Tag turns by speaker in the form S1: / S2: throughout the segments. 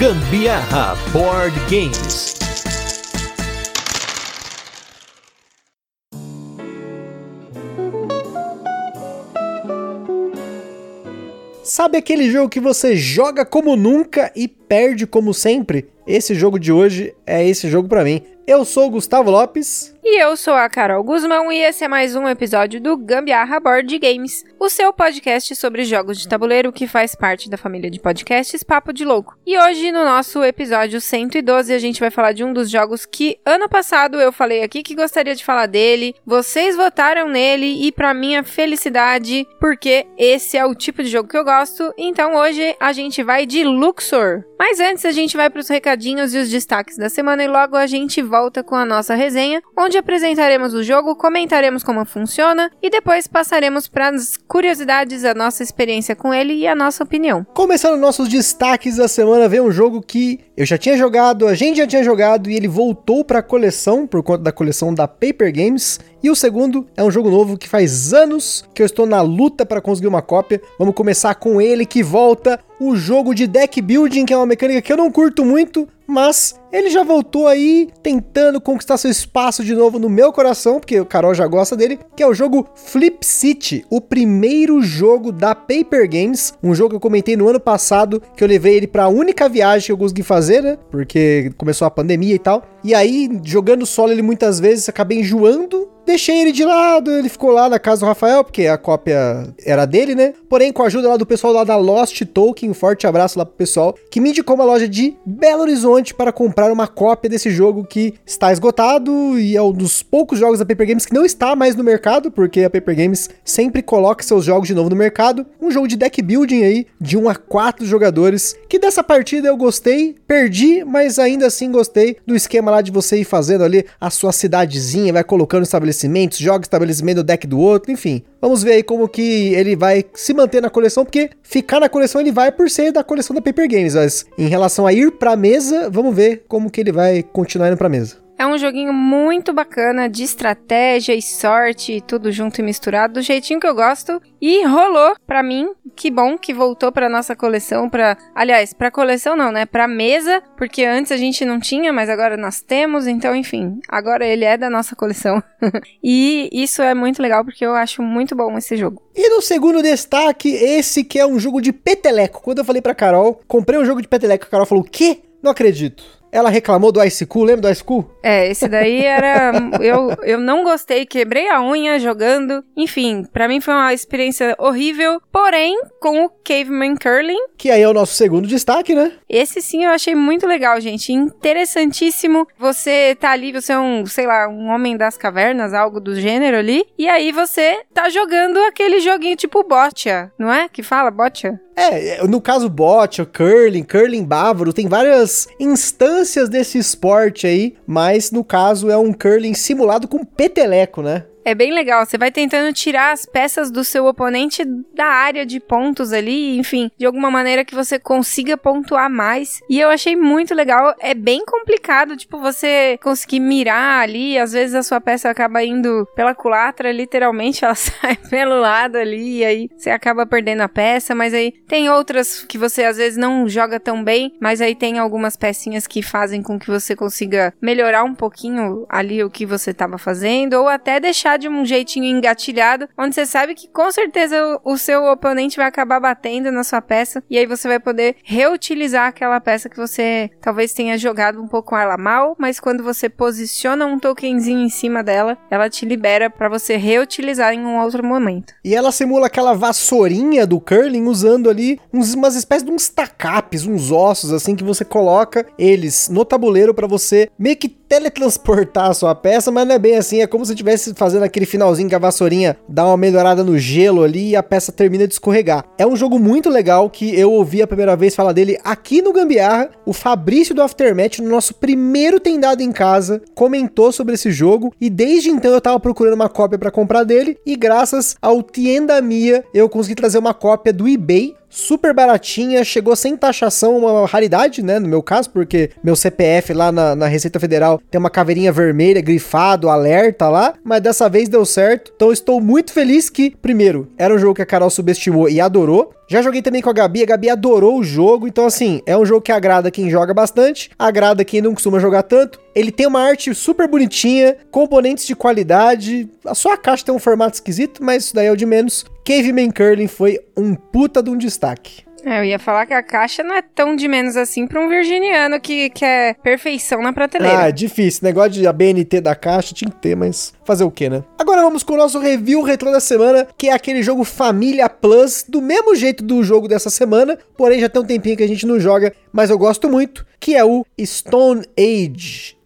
S1: Gambiarra Board Games.
S2: Sabe aquele jogo que você joga como nunca e perde como sempre? Esse jogo de hoje é esse jogo para mim. Eu sou o Gustavo Lopes.
S3: E eu sou a Carol Guzmão e esse é mais um episódio do Gambiarra Board Games, o seu podcast sobre jogos de tabuleiro que faz parte da família de podcasts Papo de Louco. E hoje, no nosso episódio 112, a gente vai falar de um dos jogos que ano passado eu falei aqui que gostaria de falar dele, vocês votaram nele e para minha felicidade, porque esse é o tipo de jogo que eu gosto, então hoje a gente vai de Luxor. Mas antes a gente vai para os recadinhos e os destaques da semana e logo a gente volta com a nossa resenha, onde apresentaremos o jogo, comentaremos como funciona e depois passaremos para as curiosidades, a nossa experiência com ele e a nossa opinião.
S2: Começando nossos destaques da semana, vem um jogo que eu já tinha jogado, a gente já tinha jogado e ele voltou para a coleção por conta da coleção da Paper Games. E o segundo é um jogo novo que faz anos que eu estou na luta para conseguir uma cópia. Vamos começar com ele que volta, o jogo de deck building, que é uma mecânica que eu não curto muito, mas ele já voltou aí tentando conquistar seu espaço de novo no meu coração, porque o Carol já gosta dele, que é o jogo Flip City, o primeiro jogo da Paper Games, um jogo que eu comentei no ano passado, que eu levei ele para a única viagem que eu consegui fazer, né? Porque começou a pandemia e tal. E aí, jogando solo ele muitas vezes, acabei enjoando Deixei ele de lado, ele ficou lá na casa do Rafael, porque a cópia era dele, né? Porém, com a ajuda lá do pessoal lá da Lost Tolkien, um forte abraço lá pro pessoal, que me indicou uma loja de Belo Horizonte para comprar uma cópia desse jogo que está esgotado e é um dos poucos jogos da Paper Games que não está mais no mercado, porque a Paper Games sempre coloca seus jogos de novo no mercado. Um jogo de deck building aí, de 1 a 4 jogadores, que dessa partida eu gostei, perdi, mas ainda assim gostei do esquema lá de você ir fazendo ali a sua cidadezinha, vai colocando estabelecimento estabelecimentos, joga estabelecimento do deck do outro, enfim. Vamos ver aí como que ele vai se manter na coleção, porque ficar na coleção ele vai por ser da coleção da Paper Games, mas em relação a ir pra mesa, vamos ver como que ele vai continuar indo pra mesa.
S3: É um joguinho muito bacana de estratégia e sorte, tudo junto e misturado, do jeitinho que eu gosto. E rolou para mim. Que bom que voltou para nossa coleção, para, aliás, para coleção não, né? Para mesa, porque antes a gente não tinha, mas agora nós temos, então enfim, agora ele é da nossa coleção. e isso é muito legal porque eu acho muito bom esse jogo.
S2: E no segundo destaque, esse que é um jogo de peteleco. Quando eu falei para Carol, comprei um jogo de peteleco, a Carol falou: "Quê? Não acredito". Ela reclamou do Ice Cool, lembra do Ice Cool?
S3: É, esse daí era. eu, eu não gostei, quebrei a unha jogando. Enfim, para mim foi uma experiência horrível. Porém, com o Caveman Curling.
S2: Que aí é o nosso segundo destaque, né?
S3: Esse sim eu achei muito legal, gente. Interessantíssimo. Você tá ali, você é um, sei lá, um homem das cavernas, algo do gênero ali. E aí você tá jogando aquele joguinho tipo Botcha, não é? Que fala Botcha?
S2: É, no caso bot, curling, curling bávaro, tem várias instâncias desse esporte aí, mas no caso é um curling simulado com peteleco, né?
S3: É bem legal. Você vai tentando tirar as peças do seu oponente da área de pontos ali, enfim, de alguma maneira que você consiga pontuar mais. E eu achei muito legal. É bem complicado, tipo, você conseguir mirar ali. Às vezes a sua peça acaba indo pela culatra, literalmente, ela sai pelo lado ali, e aí você acaba perdendo a peça. Mas aí tem outras que você às vezes não joga tão bem, mas aí tem algumas pecinhas que fazem com que você consiga melhorar um pouquinho ali o que você estava fazendo, ou até deixar de um jeitinho engatilhado, onde você sabe que com certeza o, o seu oponente vai acabar batendo na sua peça e aí você vai poder reutilizar aquela peça que você talvez tenha jogado um pouco ela mal, mas quando você posiciona um tokenzinho em cima dela, ela te libera para você reutilizar em um outro momento.
S2: E ela simula aquela vassourinha do curling usando ali uns, umas espécies de uns tacapes, uns ossos assim que você coloca eles no tabuleiro para você meio que teletransportar a sua peça, mas não é bem assim, é como se estivesse fazendo aquele finalzinho que a vassourinha dá uma melhorada no gelo ali e a peça termina de escorregar. É um jogo muito legal que eu ouvi a primeira vez falar dele aqui no Gambiarra. O Fabrício do Aftermath, no nosso primeiro Tendado em Casa, comentou sobre esse jogo e desde então eu tava procurando uma cópia para comprar dele e graças ao Tienda Mia eu consegui trazer uma cópia do eBay super baratinha, chegou sem taxação, uma raridade, né? No meu caso, porque meu CPF lá na, na Receita Federal tem uma caveirinha vermelha, grifado, alerta lá, mas dessa vez deu certo. Então estou muito feliz que, primeiro, era um jogo que a Carol subestimou e adorou. Já joguei também com a Gabi, a Gabi adorou o jogo, então assim, é um jogo que agrada quem joga bastante, agrada quem não costuma jogar tanto. Ele tem uma arte super bonitinha, componentes de qualidade, a sua caixa tem um formato esquisito, mas isso daí é o de menos. Caveman Curling foi um puta de um destaque.
S3: É, eu ia falar que a caixa não é tão de menos assim pra um virginiano que quer perfeição na prateleira.
S2: Ah, é difícil. Negócio de a BNT da caixa tinha que ter, mas fazer o que, né? Agora vamos com o nosso review retrô da semana, que é aquele jogo Família Plus, do mesmo jeito do jogo dessa semana, porém já tem um tempinho que a gente não joga, mas eu gosto muito, que é o Stone Age.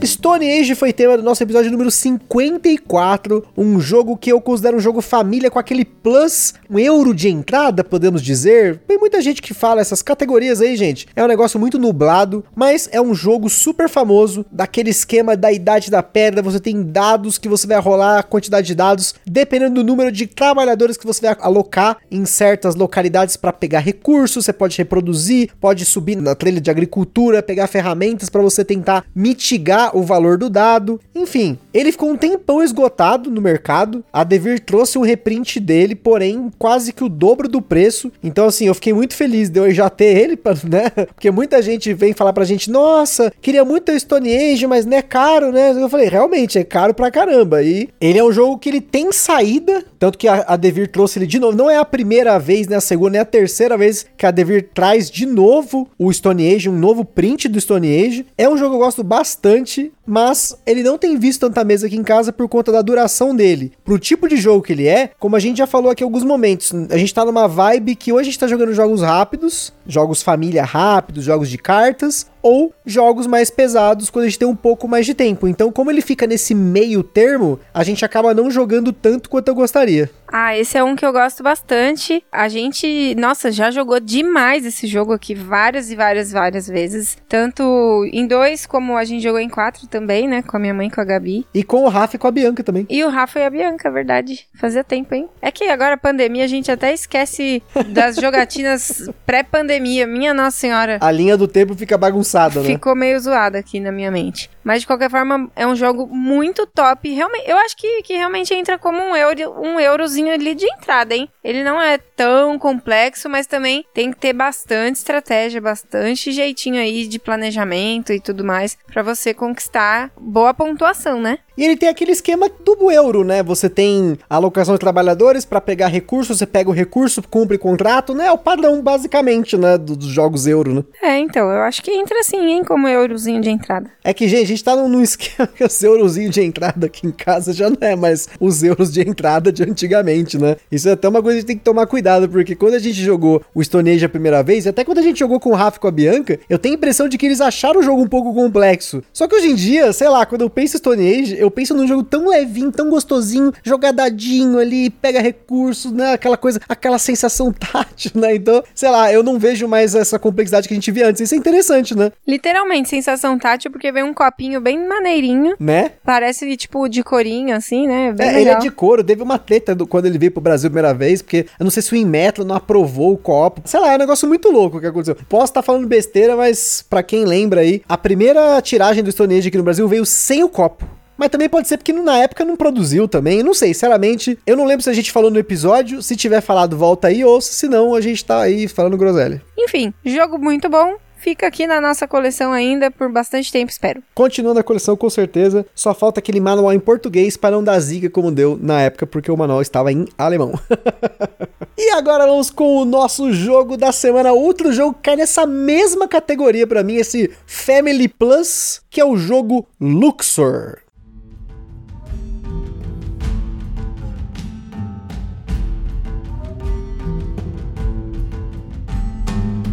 S2: Bis Stone Age foi tema do nosso episódio número 54, um jogo que eu considero um jogo família com aquele plus, um euro de entrada, podemos dizer. Tem muita gente que fala essas categorias aí, gente. É um negócio muito nublado, mas é um jogo super famoso, daquele esquema da idade da pedra, você tem dados que você vai rolar, a quantidade de dados, dependendo do número de trabalhadores que você vai alocar em certas localidades para pegar recursos, você pode reproduzir, pode subir na trilha de agricultura, pegar ferramentas para você tentar mitigar o valor do dado. Enfim, ele ficou um tempão esgotado no mercado. A Devir trouxe um reprint dele, porém quase que o dobro do preço. Então, assim, eu fiquei muito feliz de eu já ter ele, né? Porque muita gente vem falar pra gente: nossa, queria muito ter Stone Age, mas não é caro, né? Eu falei: realmente, é caro pra caramba. E ele é um jogo que ele tem saída, tanto que a, a Devir trouxe ele de novo. Não é a primeira vez, né? A segunda, é a terceira vez que a Devir traz de novo o Stone Age, um novo print do Stone Age. É um jogo que eu gosto bastante mas ele não tem visto tanta mesa aqui em casa por conta da duração dele. Pro tipo de jogo que ele é, como a gente já falou aqui em alguns momentos, a gente tá numa vibe que hoje a gente tá jogando jogos rápidos, jogos família rápidos, jogos de cartas, ou jogos mais pesados quando a gente tem um pouco mais de tempo. Então, como ele fica nesse meio termo, a gente acaba não jogando tanto quanto eu gostaria.
S3: Ah, esse é um que eu gosto bastante. A gente, nossa, já jogou demais esse jogo aqui várias e várias, várias vezes. Tanto em dois, como a gente jogou em quatro também, né? Com a minha mãe e com a Gabi.
S2: E com o Rafa e com a Bianca também.
S3: E o Rafa e a Bianca, verdade. Fazia tempo, hein? É que agora, pandemia, a gente até esquece das jogatinas pré-pandemia. Minha Nossa Senhora.
S2: A linha do tempo fica bagunçada,
S3: né? Ficou meio zoada aqui na minha mente. Mas de qualquer forma, é um jogo muito top. Realmente, eu acho que, que realmente entra como um euro, um eurozinho ali de entrada, hein? Ele não é tão complexo, mas também tem que ter bastante estratégia, bastante jeitinho aí de planejamento e tudo mais para você conquistar boa pontuação, né?
S2: E ele tem aquele esquema do euro, né? Você tem alocação de trabalhadores para pegar recursos, você pega o recurso, cumpre contrato, né? É o padrão, basicamente, né? Dos jogos euro, né?
S3: É, então, eu acho que entra assim, hein? Como eurozinho de entrada.
S2: É que, gente, gente tá num, esquema que os eurozinhos de entrada aqui em casa já não é mais os euros de entrada de antigamente, né? Isso é até uma coisa que a gente tem que tomar cuidado, porque quando a gente jogou o Stone Age a primeira vez, até quando a gente jogou com o Rafa e com a Bianca, eu tenho a impressão de que eles acharam o jogo um pouco complexo. Só que hoje em dia, sei lá, quando eu penso Stone Age, eu penso num jogo tão levinho, tão gostosinho, jogadadinho ali, pega recursos, né? Aquela coisa, aquela sensação tátil, né? Então, sei lá, eu não vejo mais essa complexidade que a gente via antes. Isso é interessante, né?
S3: Literalmente, sensação tátil, porque vem um copinho bem maneirinho.
S2: Né?
S3: Parece, tipo, de corinho, assim, né? Bem
S2: é,
S3: legal.
S2: ele é de couro. Teve uma treta do, quando ele veio pro Brasil a primeira vez, porque eu não sei se o Inmetro não aprovou o copo. Sei lá, é um negócio muito louco que aconteceu. Posso estar tá falando besteira, mas para quem lembra aí, a primeira tiragem do Stone Age aqui no Brasil veio sem o copo. Mas também pode ser porque na época não produziu também. Não sei, sinceramente. Eu não lembro se a gente falou no episódio. Se tiver falado, volta aí. Ou se não, a gente tá aí falando groselha.
S3: Enfim, jogo muito bom. Fica aqui na nossa coleção ainda por bastante tempo, espero.
S2: Continuando a coleção, com certeza. Só falta aquele manual em português para não dar ziga como deu na época, porque o manual estava em alemão. e agora vamos com o nosso jogo da semana. Outro jogo que cai nessa mesma categoria para mim, esse Family Plus, que é o jogo Luxor.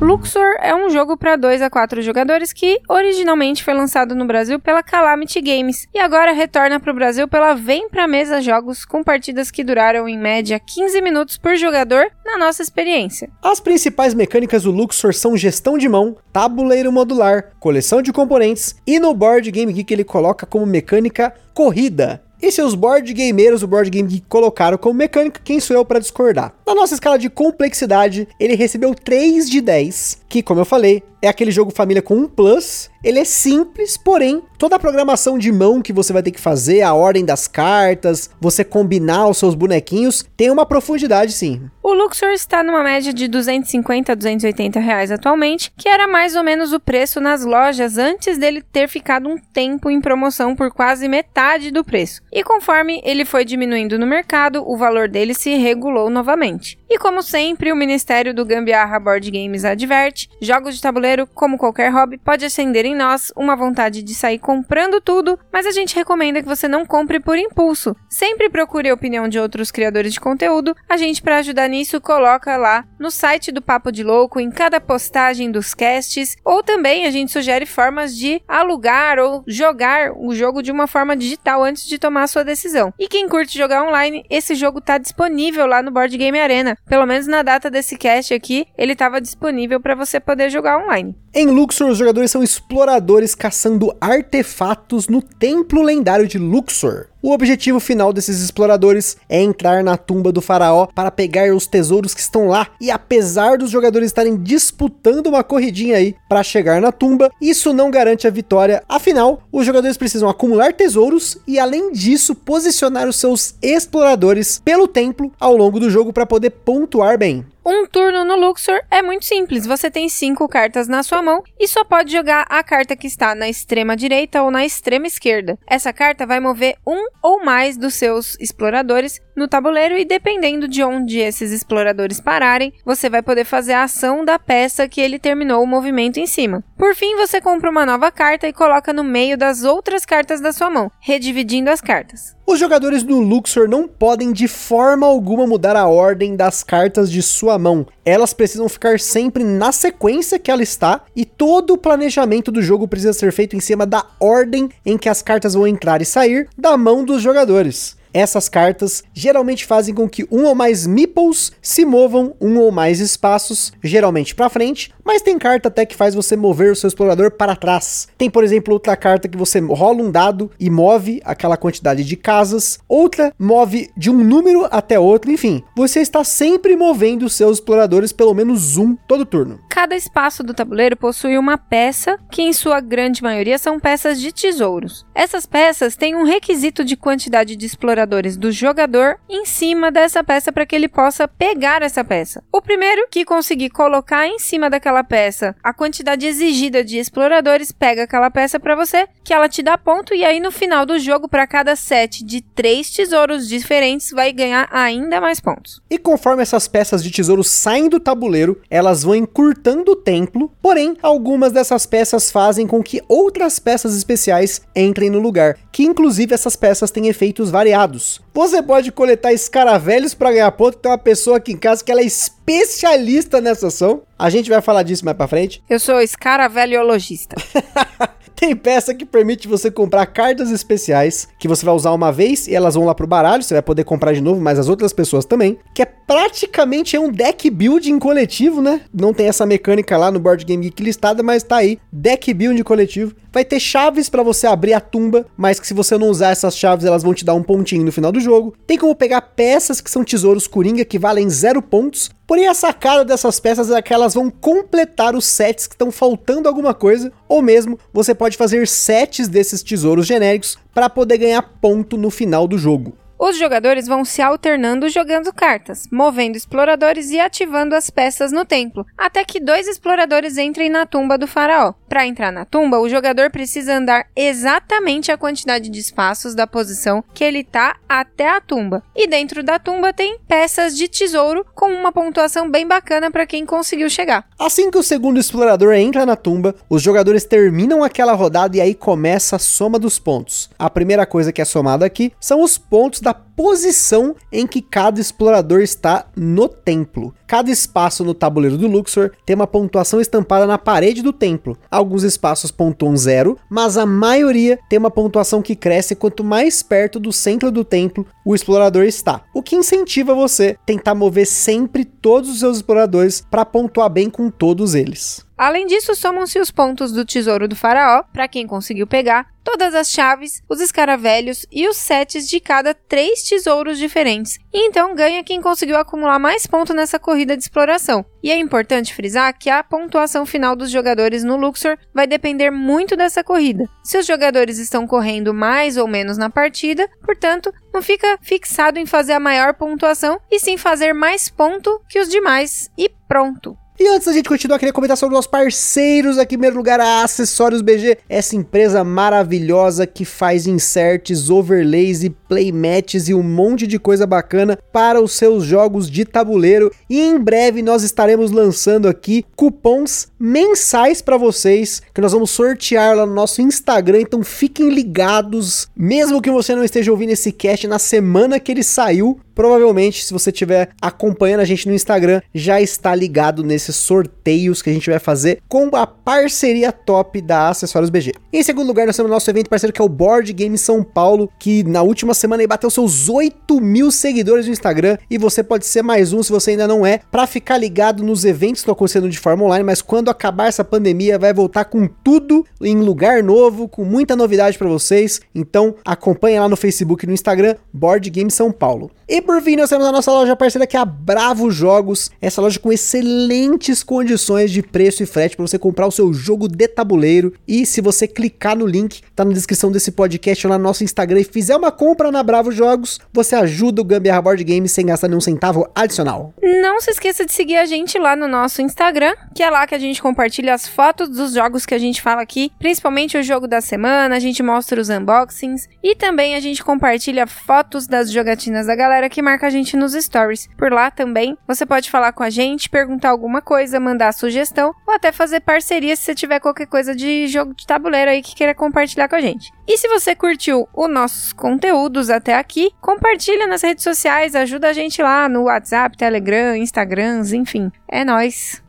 S3: Luxor é um jogo para 2 a 4 jogadores que originalmente foi lançado no Brasil pela Calamity Games e agora retorna para o Brasil pela Vem Pra Mesa Jogos com partidas que duraram em média 15 minutos por jogador na nossa experiência.
S2: As principais mecânicas do Luxor são gestão de mão, tabuleiro modular, coleção de componentes e no board Game Geek ele coloca como mecânica corrida. E seus board gameiros, o board game que colocaram como mecânica, quem sou eu para discordar? Na nossa escala de complexidade, ele recebeu 3 de 10, que, como eu falei, é aquele jogo família com um plus. Ele é simples, porém, toda a programação de mão que você vai ter que fazer, a ordem das cartas, você combinar os seus bonequinhos, tem uma profundidade sim.
S3: O Luxor está numa média de 250 a 280 reais atualmente, que era mais ou menos o preço nas lojas antes dele ter ficado um tempo em promoção por quase metade do preço. E conforme ele foi diminuindo no mercado, o valor dele se regulou novamente. E como sempre, o Ministério do Gambiarra Board Games adverte: jogos de tabuleiro, como qualquer hobby, pode acender em nós uma vontade de sair comprando tudo, mas a gente recomenda que você não compre por impulso. Sempre procure a opinião de outros criadores de conteúdo. A gente, para ajudar nisso, coloca lá no site do Papo de Louco, em cada postagem dos casts, ou também a gente sugere formas de alugar ou jogar o jogo de uma forma digital antes de tomar a sua decisão. E quem curte jogar online, esse jogo está disponível lá no Board Game Arena. Pelo menos na data desse cast aqui, ele estava disponível para você poder jogar online.
S2: Em Luxor, os jogadores são exploradores caçando artefatos no templo lendário de Luxor. O objetivo final desses exploradores é entrar na tumba do faraó para pegar os tesouros que estão lá. E apesar dos jogadores estarem disputando uma corridinha aí para chegar na tumba, isso não garante a vitória. Afinal, os jogadores precisam acumular tesouros e além disso posicionar os seus exploradores pelo templo ao longo do jogo para poder pontuar bem.
S3: Um turno no Luxor é muito simples. Você tem cinco cartas na sua mão e só pode jogar a carta que está na extrema direita ou na extrema esquerda. Essa carta vai mover um ou mais dos seus exploradores no tabuleiro e dependendo de onde esses exploradores pararem, você vai poder fazer a ação da peça que ele terminou o movimento em cima. Por fim, você compra uma nova carta e coloca no meio das outras cartas da sua mão, redividindo as cartas.
S2: Os jogadores do Luxor não podem de forma alguma mudar a ordem das cartas de sua mão. Elas precisam ficar sempre na sequência que ela está e todo o planejamento do jogo precisa ser feito em cima da ordem em que as cartas vão entrar e sair da mão dos jogadores. Essas cartas geralmente fazem com que um ou mais meeples se movam um ou mais espaços, geralmente para frente, mas tem carta até que faz você mover o seu explorador para trás. Tem, por exemplo, outra carta que você rola um dado e move aquela quantidade de casas, outra move de um número até outro, enfim, você está sempre movendo os seus exploradores pelo menos um todo turno.
S3: Cada espaço do tabuleiro possui uma peça, que em sua grande maioria são peças de tesouros. Essas peças têm um requisito de quantidade de exploradores exploradores do jogador em cima dessa peça para que ele possa pegar essa peça. O primeiro que conseguir colocar em cima daquela peça a quantidade exigida de exploradores pega aquela peça para você, que ela te dá ponto e aí no final do jogo para cada set de três tesouros diferentes vai ganhar ainda mais pontos.
S2: E conforme essas peças de tesouro saem do tabuleiro, elas vão encurtando o templo, porém algumas dessas peças fazem com que outras peças especiais entrem no lugar, que inclusive essas peças têm efeitos variados dados. Você pode coletar escaravelhos para ganhar ponto. Tem uma pessoa aqui em casa que ela é especialista nessa ação. A gente vai falar disso mais para frente.
S3: Eu sou escaraveliologista.
S2: Tem peça que permite você comprar cartas especiais que você vai usar uma vez e elas vão lá pro baralho, você vai poder comprar de novo, mas as outras pessoas também, que é praticamente é um deck building coletivo, né? Não tem essa mecânica lá no Board Game Geek listada, mas tá aí, deck building coletivo. Vai ter chaves para você abrir a tumba, mas que se você não usar essas chaves, elas vão te dar um pontinho no final do jogo. Tem como pegar peças que são tesouros coringa que valem zero pontos, Porém, a sacada dessas peças é que elas vão completar os sets que estão faltando alguma coisa, ou mesmo você pode fazer sets desses tesouros genéricos para poder ganhar ponto no final do jogo.
S3: Os jogadores vão se alternando jogando cartas, movendo exploradores e ativando as peças no templo, até que dois exploradores entrem na tumba do faraó. Para entrar na tumba, o jogador precisa andar exatamente a quantidade de espaços da posição que ele está até a tumba. E dentro da tumba tem peças de tesouro com uma pontuação bem bacana para quem conseguiu chegar.
S2: Assim que o segundo explorador entra na tumba, os jogadores terminam aquela rodada e aí começa a soma dos pontos. A primeira coisa que é somada aqui são os pontos da posição em que cada explorador está no templo. Cada espaço no tabuleiro do Luxor tem uma pontuação estampada na parede do templo. Alguns espaços pontuam zero, mas a maioria tem uma pontuação que cresce quanto mais perto do centro do templo o explorador está. O que incentiva você a tentar mover sempre todos os seus exploradores para pontuar bem com todos eles.
S3: Além disso, somam-se os pontos do tesouro do faraó, para quem conseguiu pegar, todas as chaves, os escaravelhos e os sets de cada três tesouros diferentes. E então ganha quem conseguiu acumular mais pontos nessa corrida de exploração. E é importante frisar que a pontuação final dos jogadores no Luxor vai depender muito dessa corrida. Se os jogadores estão correndo mais ou menos na partida, portanto, não fica fixado em fazer a maior pontuação e sim fazer mais ponto que os demais e pronto.
S2: E antes da gente continuar, queria comentar sobre os nossos parceiros aqui, em primeiro lugar, a Acessórios BG, essa empresa maravilhosa que faz inserts, overlays e playmats e um monte de coisa bacana para os seus jogos de tabuleiro. E em breve nós estaremos lançando aqui cupons mensais para vocês, que nós vamos sortear lá no nosso Instagram, então fiquem ligados, mesmo que você não esteja ouvindo esse cast na semana que ele saiu, provavelmente, se você estiver acompanhando a gente no Instagram, já está ligado nesses sorteios que a gente vai fazer com a parceria top da Acessórios BG. Em segundo lugar, nós temos o nosso evento parceiro que é o Board Game São Paulo, que na última semana bateu seus 8 mil seguidores no Instagram e você pode ser mais um se você ainda não é, para ficar ligado nos eventos que estão acontecendo de forma online, mas quando acabar essa pandemia vai voltar com tudo em lugar novo, com muita novidade para vocês. Então acompanha lá no Facebook e no Instagram Board Game São Paulo. E por fim, nós temos a nossa loja parceira que é a Bravo Jogos, essa loja com excelentes condições de preço e frete para você comprar o seu jogo de tabuleiro. E se você clicar no link, tá na descrição desse podcast lá no nosso Instagram e fizer uma compra na Bravo Jogos, você ajuda o Gambiarra Board Games sem gastar nenhum centavo adicional.
S3: Não se esqueça de seguir a gente lá no nosso Instagram, que é lá que a gente compartilha as fotos dos jogos que a gente fala aqui, principalmente o jogo da semana, a gente mostra os unboxings e também a gente compartilha fotos das jogatinas da galera que marca a gente nos stories. Por lá também você pode falar com a gente, perguntar alguma coisa, mandar sugestão ou até fazer parceria se você tiver qualquer coisa de jogo de tabuleiro aí que queira compartilhar com a gente. E se você curtiu os nossos conteúdos até aqui, compartilha nas redes sociais, ajuda a gente lá no WhatsApp, Telegram, Instagrams, enfim. É nós.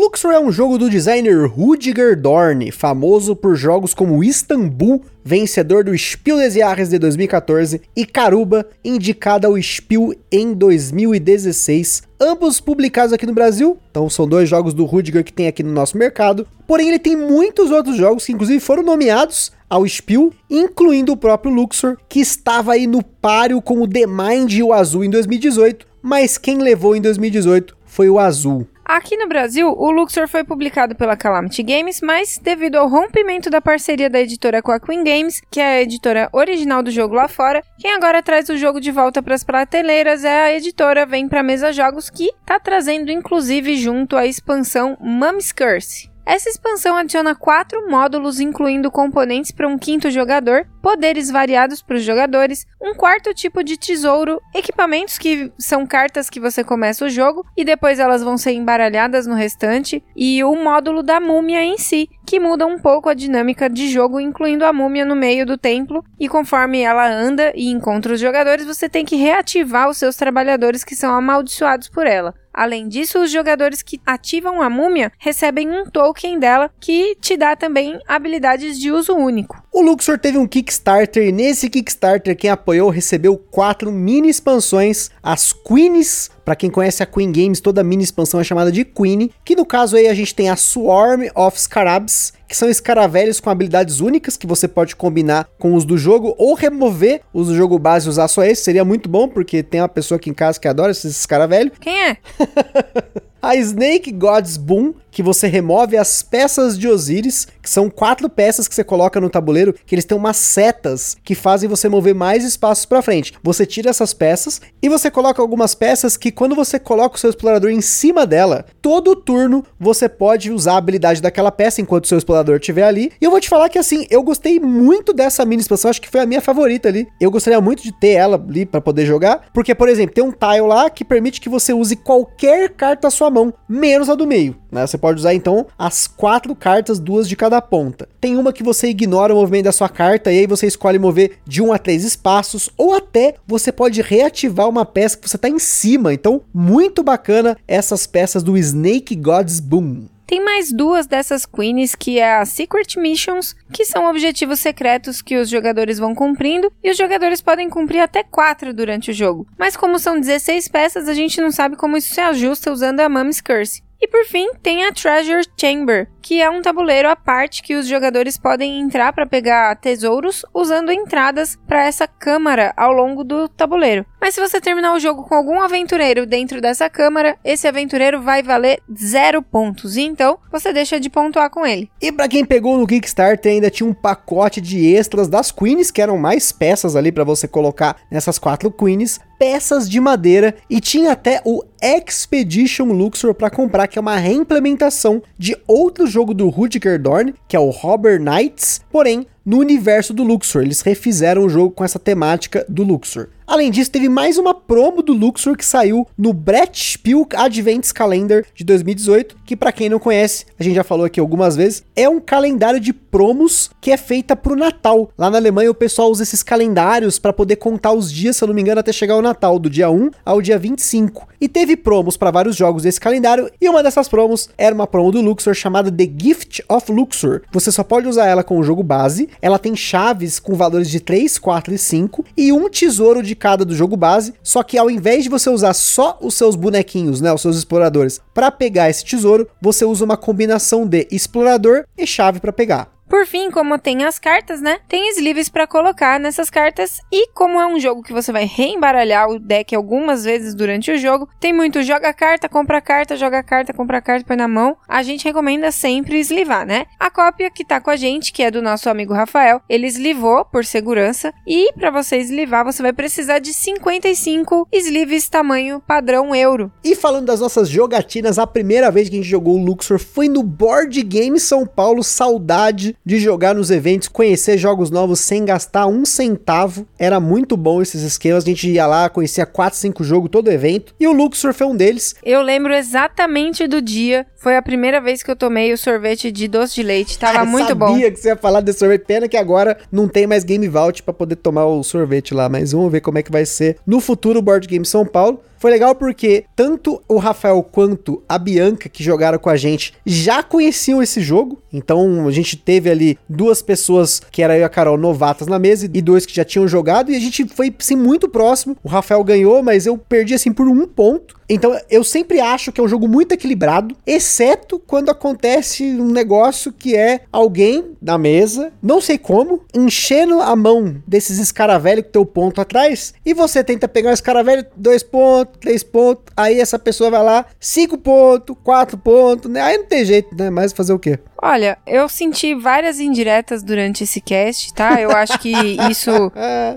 S2: Luxor é um jogo do designer Rudiger Dorn, famoso por jogos como Istanbul, vencedor do Spiel des Jahres de 2014, e Caruba, indicada ao Spiel em 2016, ambos publicados aqui no Brasil. Então são dois jogos do Rudiger que tem aqui no nosso mercado. Porém, ele tem muitos outros jogos que inclusive foram nomeados ao Spiel, incluindo o próprio Luxor, que estava aí no páreo com o The Mind e o Azul em 2018, mas quem levou em 2018 foi o Azul.
S3: Aqui no Brasil, o Luxor foi publicado pela Calamity Games, mas devido ao rompimento da parceria da editora com a Queen Games, que é a editora original do jogo lá fora, quem agora traz o jogo de volta para as prateleiras é a editora Vem Pra Mesa Jogos, que está trazendo inclusive junto a expansão Mum's Curse. Essa expansão adiciona quatro módulos, incluindo componentes para um quinto jogador, poderes variados para os jogadores, um quarto tipo de tesouro, equipamentos que são cartas que você começa o jogo e depois elas vão ser embaralhadas no restante, e o módulo da múmia em si, que muda um pouco a dinâmica de jogo, incluindo a múmia no meio do templo, e conforme ela anda e encontra os jogadores, você tem que reativar os seus trabalhadores que são amaldiçoados por ela. Além disso, os jogadores que ativam a múmia recebem um token dela que te dá também habilidades de uso único.
S2: O Luxor teve um Kickstarter e nesse Kickstarter quem apoiou recebeu quatro mini expansões, as Queens. Para quem conhece a Queen Games, toda mini expansão é chamada de Queen, que no caso aí a gente tem a Swarm of Scarabs, que são escaravelhos com habilidades únicas que você pode combinar com os do jogo ou remover os do jogo base e usar só esse. Seria muito bom, porque tem uma pessoa aqui em casa que adora esses escaravelhos.
S3: Quem é?
S2: A Snake God's Boom, que você remove as peças de Osiris, que são quatro peças que você coloca no tabuleiro, que eles têm umas setas que fazem você mover mais espaços para frente. Você tira essas peças e você coloca algumas peças que quando você coloca o seu explorador em cima dela, todo turno você pode usar a habilidade daquela peça enquanto o seu explorador estiver ali. E eu vou te falar que assim, eu gostei muito dessa mini expansão, acho que foi a minha favorita ali. Eu gostaria muito de ter ela ali para poder jogar, porque por exemplo, tem um tile lá que permite que você use qualquer carta à sua mão, menos a do meio. Né? Você pode usar então as quatro cartas, duas de cada ponta. Tem uma que você ignora o movimento da sua carta e aí você escolhe mover de um a três espaços, ou até você pode reativar uma peça que você está em cima. Então, muito bacana essas peças do Snake God's Boom.
S3: Tem mais duas dessas queens, que é a Secret Missions, que são objetivos secretos que os jogadores vão cumprindo, e os jogadores podem cumprir até quatro durante o jogo. Mas como são 16 peças, a gente não sabe como isso se ajusta usando a Mummy's Curse. E por fim, tem a Treasure Chamber, que é um tabuleiro à parte que os jogadores podem entrar para pegar tesouros usando entradas para essa câmara ao longo do tabuleiro. Mas se você terminar o jogo com algum aventureiro dentro dessa câmara, esse aventureiro vai valer zero pontos. E então você deixa de pontuar com ele.
S2: E para quem pegou no Kickstarter, ainda tinha um pacote de extras das Queens, que eram mais peças ali para você colocar nessas quatro Queens, peças de madeira e tinha até o Expedition Luxor para comprar, que é uma reimplementação de outro jogo do Rudiger Dorn, que é o Robber Knights, porém no universo do Luxor. Eles refizeram o jogo com essa temática do Luxor. Além disso, teve mais uma promo do Luxor que saiu no Brett Spiel Advents Calendar de 2018, que para quem não conhece, a gente já falou aqui algumas vezes, é um calendário de promos que é feita pro Natal. Lá na Alemanha o pessoal usa esses calendários para poder contar os dias, se eu não me engano, até chegar o Natal, do dia 1 ao dia 25. E teve promos para vários jogos desse calendário, e uma dessas promos era uma promo do Luxor chamada The Gift of Luxor. Você só pode usar ela com o jogo base, ela tem chaves com valores de 3, 4 e 5 e um tesouro de cada do jogo base, só que ao invés de você usar só os seus bonequinhos, né, os seus exploradores, para pegar esse tesouro, você usa uma combinação de explorador e chave para pegar.
S3: Por fim, como tem as cartas, né? Tem sleeves para colocar nessas cartas e como é um jogo que você vai reembaralhar o deck algumas vezes durante o jogo, tem muito joga carta, compra carta, joga carta, compra carta, põe na mão. A gente recomenda sempre eslivar, né? A cópia que tá com a gente, que é do nosso amigo Rafael, ele eslivou por segurança e para você eslivar você vai precisar de 55 sleeves tamanho padrão euro.
S2: E falando das nossas jogatinas, a primeira vez que a gente jogou o Luxor foi no Board Game São Paulo, saudade de jogar nos eventos, conhecer jogos novos sem gastar um centavo. Era muito bom esses esquemas. A gente ia lá, conhecia 4, 5 jogos todo evento. E o Luxor foi um deles.
S3: Eu lembro exatamente do dia. Foi a primeira vez que eu tomei o sorvete de doce de leite. Tava
S2: Cara,
S3: muito
S2: sabia
S3: bom.
S2: que você ia falar desse sorvete. Pena que agora não tem mais Game Vault pra poder tomar o sorvete lá. Mas vamos ver como é que vai ser no futuro o Board Game São Paulo. Foi legal porque tanto o Rafael quanto a Bianca que jogaram com a gente já conheciam esse jogo. Então a gente teve ali duas pessoas que era eu e a Carol novatas na mesa e dois que já tinham jogado e a gente foi assim muito próximo. O Rafael ganhou, mas eu perdi assim por um ponto. Então eu sempre acho que é um jogo muito equilibrado, exceto quando acontece um negócio que é alguém na mesa, não sei como, enchendo a mão desses escaravelhos que tem o ponto atrás, e você tenta pegar o escaravelho, dois pontos, três pontos, aí essa pessoa vai lá, cinco pontos, quatro pontos, né? Aí não tem jeito, né? Mas fazer o quê?
S3: Olha, eu senti várias indiretas durante esse cast, tá? Eu acho que isso,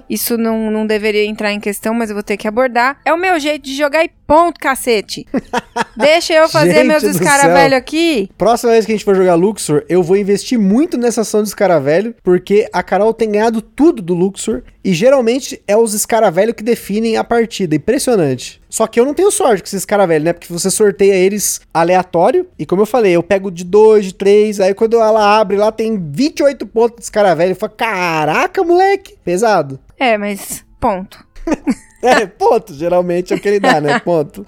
S3: isso não, não deveria entrar em questão, mas eu vou ter que abordar. É o meu jeito de jogar e ponto, cacete. Deixa eu fazer
S2: Gente
S3: meus
S2: do
S3: escaravelho
S2: céu.
S3: aqui.
S2: Próxima vez que a gente for jogar Luxor, eu vou investir muito nessa ação do escaravelho, porque a Carol tem ganhado tudo do Luxor, e geralmente é os escaravelhos que definem a partida. Impressionante. Só que eu não tenho sorte com esses escaravelhos, né? Porque você sorteia eles aleatório, e como eu falei, eu pego de dois, de três, aí quando ela abre lá tem 28 pontos de escaravelho. Eu falo, caraca, moleque, pesado.
S3: É, mas ponto.
S2: É, ponto, geralmente é o que ele dá, né? Ponto.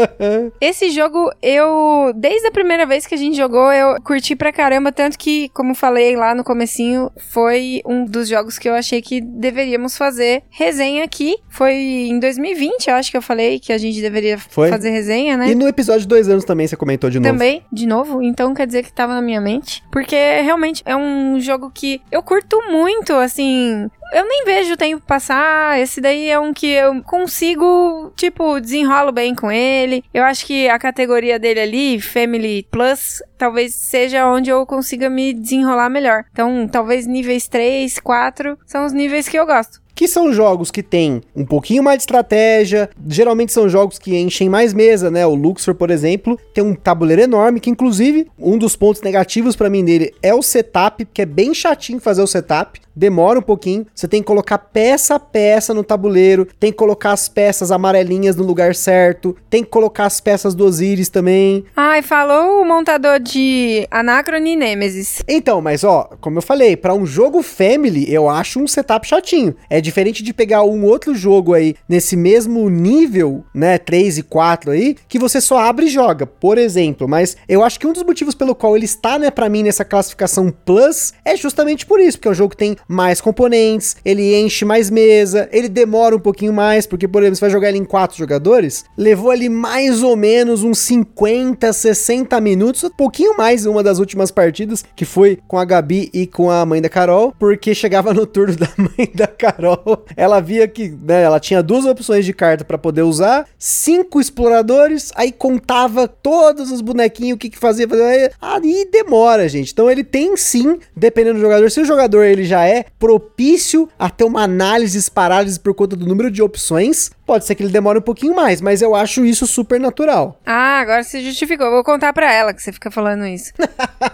S3: Esse jogo, eu, desde a primeira vez que a gente jogou, eu curti pra caramba, tanto que, como falei lá no comecinho, foi um dos jogos que eu achei que deveríamos fazer resenha aqui. Foi em 2020, eu acho que eu falei que a gente deveria
S2: Foi.
S3: fazer resenha, né?
S2: E no episódio de dois anos também você comentou de novo.
S3: Também, de novo, então quer dizer que tava na minha mente. Porque realmente é um jogo que eu curto muito, assim. Eu nem vejo o tempo passar. Esse daí é um que eu consigo, tipo, desenrolo bem com ele. Eu acho que a categoria dele ali, Family Plus, talvez seja onde eu consiga me desenrolar melhor. Então, talvez níveis 3, 4 são os níveis que eu gosto.
S2: Que são jogos que têm um pouquinho mais de estratégia, geralmente são jogos que enchem mais mesa, né? O Luxor, por exemplo, tem um tabuleiro enorme, que inclusive um dos pontos negativos para mim dele é o setup, que é bem chatinho fazer o setup demora um pouquinho. Você tem que colocar peça a peça no tabuleiro, tem que colocar as peças amarelinhas no lugar certo, tem que colocar as peças do Osiris também.
S3: Ai, falou o montador de Anacron e Nemesis.
S2: Então, mas ó, como eu falei, para um jogo family, eu acho um setup chatinho. É diferente de pegar um outro jogo aí nesse mesmo nível, né, 3 e 4 aí, que você só abre e joga, por exemplo. Mas eu acho que um dos motivos pelo qual ele está, né, para mim nessa classificação plus é justamente por isso, porque é um jogo que tem mais componentes, ele enche mais mesa, ele demora um pouquinho mais, porque, por exemplo, você vai jogar ele em quatro jogadores, levou ali mais ou menos uns 50, 60 minutos, um pouquinho mais uma das últimas partidas, que foi com a Gabi e com a mãe da Carol, porque chegava no turno da mãe da Carol, ela via que, né, ela tinha duas opções de carta para poder usar, cinco exploradores, aí contava todos os bonequinhos, o que que fazia, fazia, aí demora, gente. Então ele tem sim, dependendo do jogador, se o jogador ele já é propício a ter uma análise parálise por conta do número de opções. Pode ser que ele demore um pouquinho mais, mas eu acho isso super natural.
S3: Ah, agora você justificou. Eu vou contar pra ela que você fica falando isso.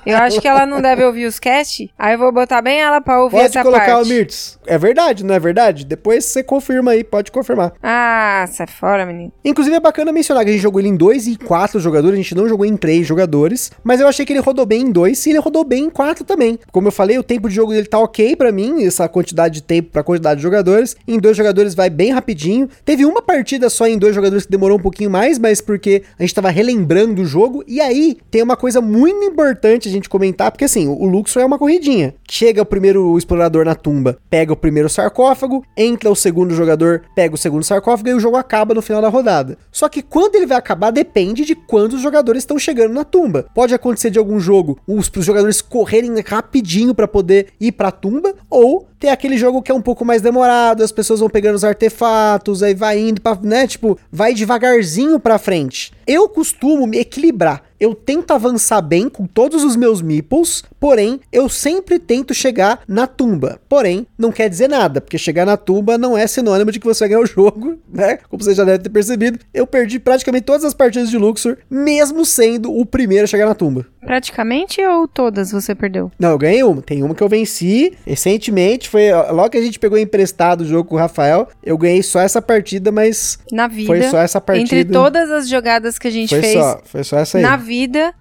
S3: eu acho que ela não deve ouvir os cast, aí eu vou botar bem ela pra ouvir
S2: pode
S3: essa
S2: colocar
S3: parte.
S2: o Mirtz. É verdade, não é verdade? Depois você confirma aí, pode confirmar.
S3: Ah, sai fora, menino.
S2: Inclusive é bacana mencionar que a gente jogou ele em dois e quatro jogadores, a gente não jogou em três jogadores, mas eu achei que ele rodou bem em dois e ele rodou bem em quatro também. Como eu falei, o tempo de jogo dele tá ok pra mim, essa quantidade de tempo pra quantidade de jogadores. Em dois jogadores vai bem rapidinho. Teve uma partida só em dois jogadores que demorou um pouquinho mais, mas porque a gente tava relembrando o jogo. E aí tem uma coisa muito importante a gente comentar, porque assim, o Luxor é uma corridinha. Chega o primeiro explorador na tumba, pega o primeiro sarcófago, entra o segundo jogador, pega o segundo sarcófago e o jogo acaba no final da rodada. Só que quando ele vai acabar depende de quantos jogadores estão chegando na tumba. Pode acontecer de algum jogo os, os jogadores correrem rapidinho para poder ir para a tumba ou tem aquele jogo que é um pouco mais demorado, as pessoas vão pegando os artefatos, aí vai indo para, né, tipo, vai devagarzinho para frente. Eu costumo me equilibrar. Eu tento avançar bem com todos os meus meeples, porém, eu sempre tento chegar na tumba. Porém, não quer dizer nada, porque chegar na tumba não é sinônimo de que você vai ganhar o jogo, né? Como você já deve ter percebido, eu perdi praticamente todas as partidas de Luxor, mesmo sendo o primeiro a chegar na tumba.
S3: Praticamente ou todas você perdeu?
S2: Não, eu ganhei uma. Tem uma que eu venci recentemente. Foi logo que a gente pegou emprestado o jogo com o Rafael. Eu ganhei só essa partida, mas.
S3: Na vida.
S2: Foi só essa partida.
S3: Entre todas as jogadas que a gente
S2: foi
S3: fez.
S2: Só, foi só essa aí.
S3: Na vida,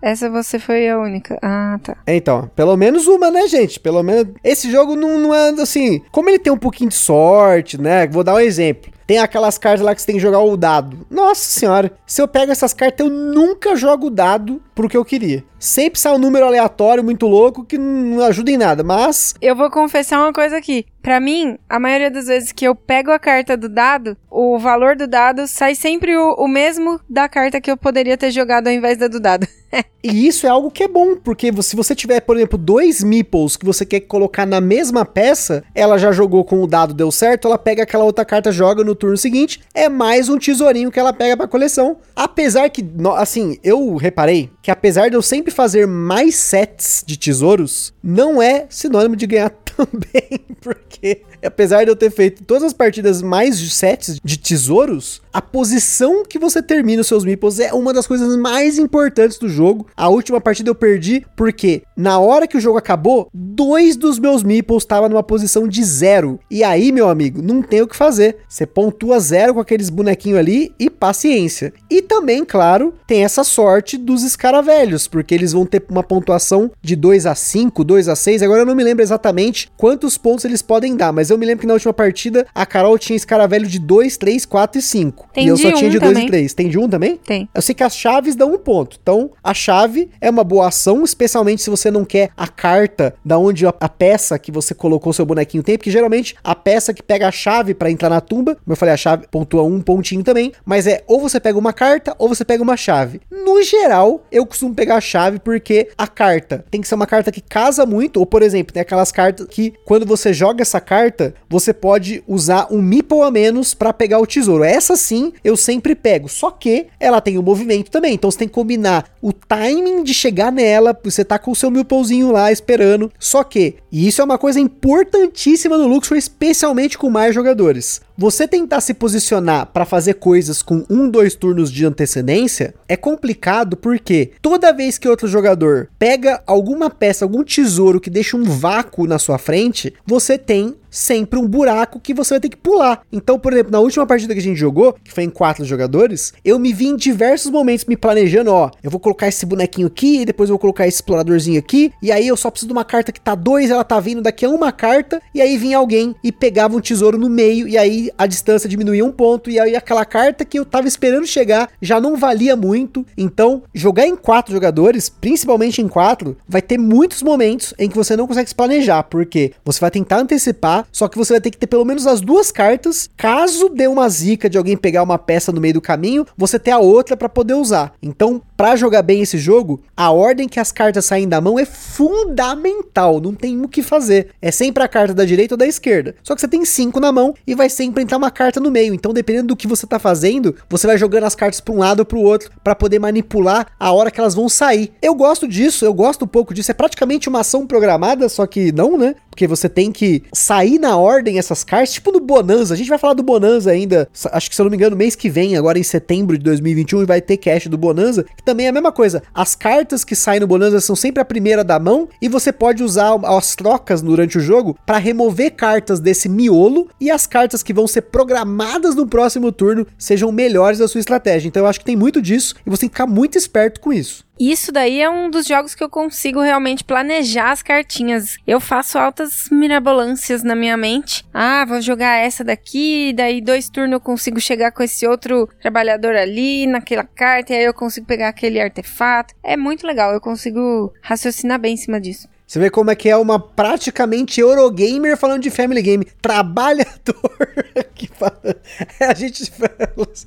S3: essa você foi a única. Ah, tá.
S2: Então, pelo menos uma, né, gente? Pelo menos. Esse jogo não, não é assim. Como ele tem um pouquinho de sorte, né? Vou dar um exemplo. Tem aquelas cartas lá que você tem que jogar o dado. Nossa senhora, se eu pego essas cartas, eu nunca jogo o dado pro que eu queria. Sempre sai um número aleatório muito louco que não ajuda em nada, mas.
S3: Eu vou confessar uma coisa aqui. Para mim, a maioria das vezes que eu pego a carta do dado, o valor do dado sai sempre o, o mesmo da carta que eu poderia ter jogado ao invés da do dado.
S2: e isso é algo que é bom, porque se você tiver, por exemplo, dois meeples que você quer colocar na mesma peça, ela já jogou com o dado, deu certo, ela pega aquela outra carta, joga no turno seguinte, é mais um tesourinho que ela pega pra coleção. Apesar que, assim, eu reparei que apesar de eu sempre fazer mais sets de tesouros, não é sinônimo de ganhar também, porque apesar de eu ter feito todas as partidas mais sets de tesouros, a posição que você termina os seus meeples é uma das coisas mais importantes do jogo. A última partida eu perdi porque na hora que o jogo acabou, dois dos meus meeples estavam numa posição de zero. E aí, meu amigo, não tem o que fazer. Você pontua zero com aqueles bonequinhos ali e paciência. E também, claro, tem essa sorte dos escaravelhos, porque eles vão ter uma pontuação de 2 a 5, 2 a 6. Agora eu não me lembro exatamente quantos pontos eles podem dar, mas eu me lembro que na última partida a Carol tinha escaravelho de 2, 3, 4 e 5.
S3: Tem
S2: e eu só tinha
S3: um
S2: de 2
S3: também.
S2: e 3. Tem de um também?
S3: Tem.
S2: Eu sei que as chaves dão um ponto. Então, a chave é uma boa ação, especialmente se você não quer a carta da onde a, a peça que você colocou seu bonequinho tem, porque geralmente a peça que pega a chave para entrar na tumba, como eu falei, a chave pontua um pontinho também, mas é ou você pega uma carta ou você pega uma chave. No geral, eu costumo pegar a chave porque a carta tem que ser uma carta que casa muito, ou por exemplo, tem aquelas cartas que quando você joga essa carta, você pode usar um meeple a menos para pegar o tesouro. Essas assim eu sempre pego. Só que ela tem o movimento também, então você tem que combinar o timing de chegar nela, você tá com o seu milpãozinho lá esperando. Só que, e isso é uma coisa importantíssima no Luxor, especialmente com mais jogadores. Você tentar se posicionar para fazer coisas com um, dois turnos de antecedência é complicado porque toda vez que outro jogador pega alguma peça, algum tesouro que deixa um vácuo na sua frente, você tem sempre um buraco que você vai ter que pular. Então, por exemplo, na última partida que a gente jogou, que foi em quatro jogadores, eu me vi em diversos momentos me planejando, ó, eu vou colocar esse bonequinho aqui, depois eu vou colocar esse exploradorzinho aqui, e aí eu só preciso de uma carta que tá dois, ela tá vindo daqui a uma carta, e aí vinha alguém e pegava um tesouro no meio, e aí a distância diminuía um ponto, e aí aquela carta que eu tava esperando chegar já não valia muito. Então, jogar em quatro jogadores, principalmente em quatro, vai ter muitos momentos em que você não consegue se planejar, porque você vai tentar antecipar só que você vai ter que ter pelo menos as duas cartas. Caso dê uma zica de alguém pegar uma peça no meio do caminho, você ter a outra para poder usar. Então, para jogar bem esse jogo, a ordem que as cartas saem da mão é fundamental. Não tem o que fazer. É sempre a carta da direita ou da esquerda. Só que você tem cinco na mão e vai sempre entrar uma carta no meio. Então, dependendo do que você tá fazendo, você vai jogando as cartas para um lado ou para o outro para poder manipular a hora que elas vão sair. Eu gosto disso, eu gosto um pouco disso. É praticamente uma ação programada, só que não, né? Porque você tem que sair na ordem essas cartas, tipo no Bonanza. A gente vai falar do Bonanza ainda, acho que se eu não me engano, mês que vem, agora em setembro de 2021, vai ter cash do Bonanza, que também é a mesma coisa. As cartas que saem no Bonanza são sempre a primeira da mão e você pode usar as trocas durante o jogo para remover cartas desse miolo e as cartas que vão ser programadas no próximo turno sejam melhores da sua estratégia. Então eu acho que tem muito disso e você tem que ficar muito esperto com isso.
S3: Isso daí é um dos jogos que eu consigo realmente planejar as cartinhas. Eu faço altas mirabolâncias na minha mente. Ah, vou jogar essa daqui, daí dois turnos eu consigo chegar com esse outro trabalhador ali, naquela carta, e aí eu consigo pegar aquele artefato. É muito legal, eu consigo raciocinar bem em cima disso.
S2: Você vê como é que é uma praticamente Eurogamer falando de Family Game. Trabalhador que fala. É, a gente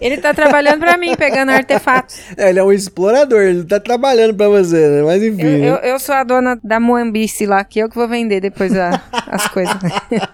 S3: Ele tá trabalhando pra mim, pegando artefatos.
S2: É, ele é um explorador, ele tá trabalhando pra você, né? Mas enfim. Eu,
S3: eu, eu, sou a dona da Moambice lá, que eu que vou vender depois a, as coisas.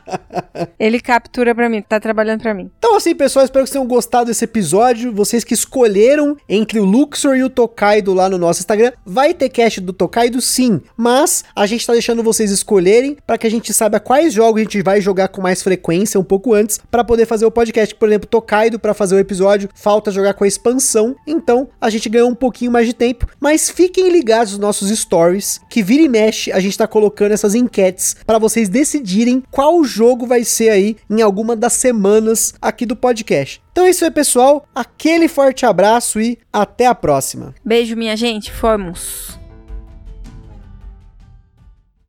S3: ele captura pra mim, tá trabalhando pra mim.
S2: Então assim, pessoal, espero que vocês tenham gostado desse episódio. Vocês que escolheram entre o Luxor e o Tokaido lá no nosso Instagram, vai ter cast do Tokaido sim, mas a gente gente tá deixando vocês escolherem para que a gente saiba quais jogos a gente vai jogar com mais frequência um pouco antes para poder fazer o podcast. Por exemplo, Tokaido para fazer o episódio, falta jogar com a expansão, então a gente ganhou um pouquinho mais de tempo, mas fiquem ligados nos nossos stories, que vira e mexe a gente tá colocando essas enquetes para vocês decidirem qual jogo vai ser aí em alguma das semanas aqui do podcast. Então é isso aí, pessoal. Aquele forte abraço e até a próxima.
S3: Beijo, minha gente. Fomos.